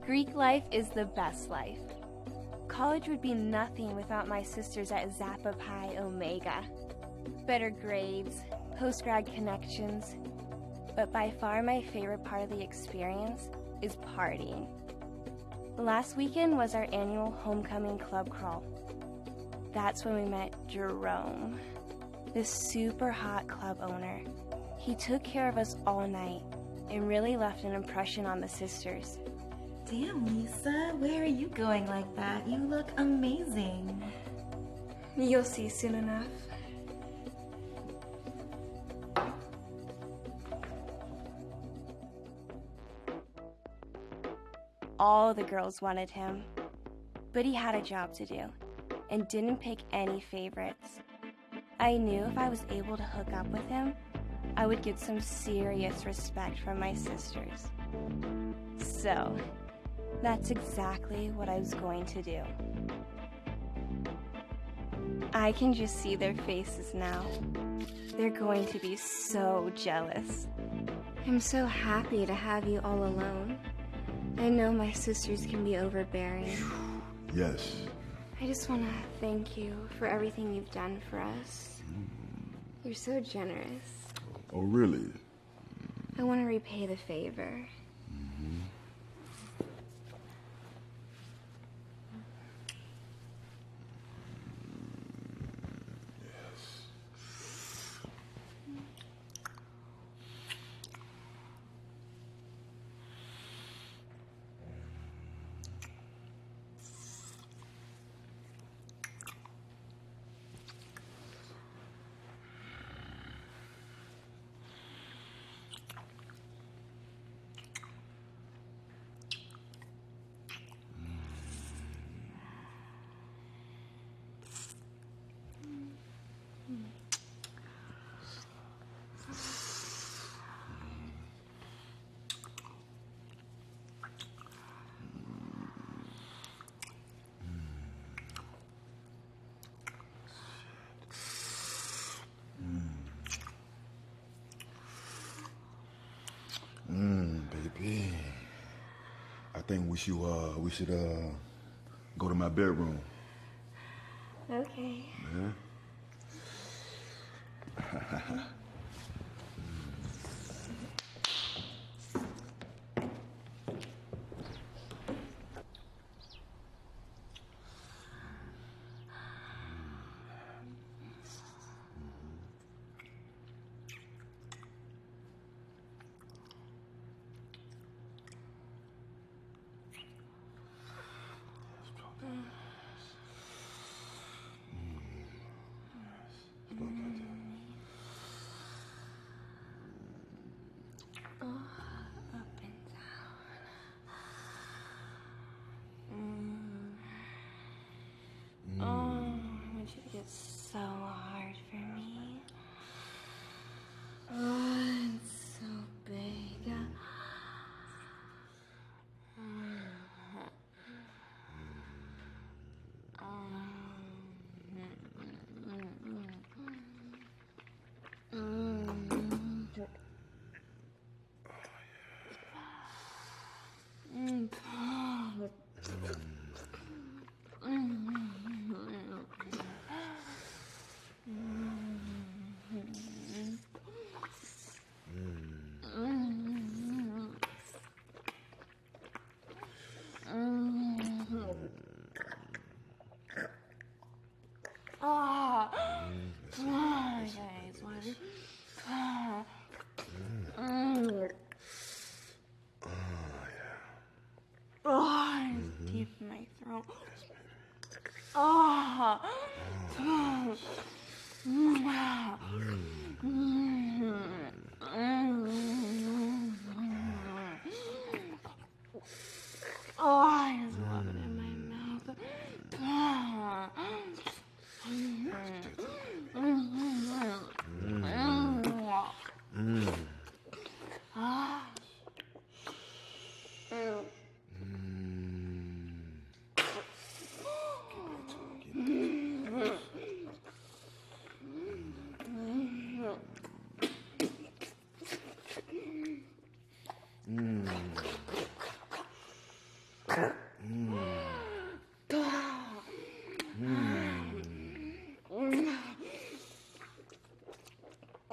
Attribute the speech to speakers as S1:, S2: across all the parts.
S1: Greek life is the best life. College would be nothing without my sisters at Zappa Pi Omega. Better grades, post grad connections. But by far my favorite part of the experience is partying. Last weekend was our annual homecoming club crawl. That's when we met Jerome, this super hot club owner. He took care of us all night and really left an impression on the sisters.
S2: Damn, Lisa, where are you going like that? You look amazing.
S1: You'll see soon enough. All the girls wanted him, but he had a job to do and didn't pick any favorites. I knew if I was able to hook up with him, I would get some serious respect from my sisters. So, that's exactly what I was going to do. I can just see their faces now. They're going to be so jealous. I'm so happy to have you all alone. I know my sisters can be overbearing.
S3: Yes.
S1: I just want to thank you for everything you've done for us. Mm. You're so generous.
S3: Oh, really?
S1: I want to repay the favor.
S3: Mmm, baby. I think we should uh we should uh go to my bedroom.
S1: Okay.
S3: Yeah.
S1: Up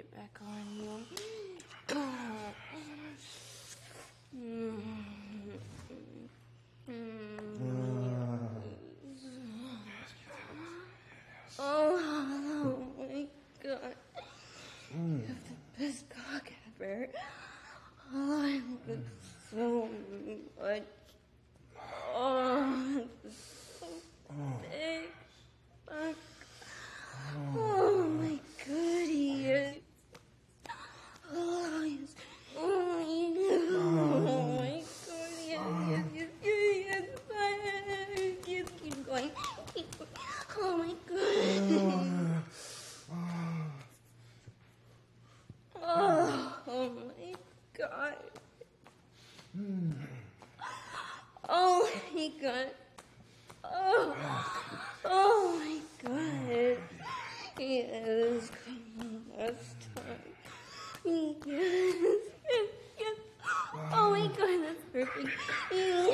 S1: it back on you. Oh, my God. Mm. You
S3: have the best cock ever.
S1: Oh, I love it so much. 嗯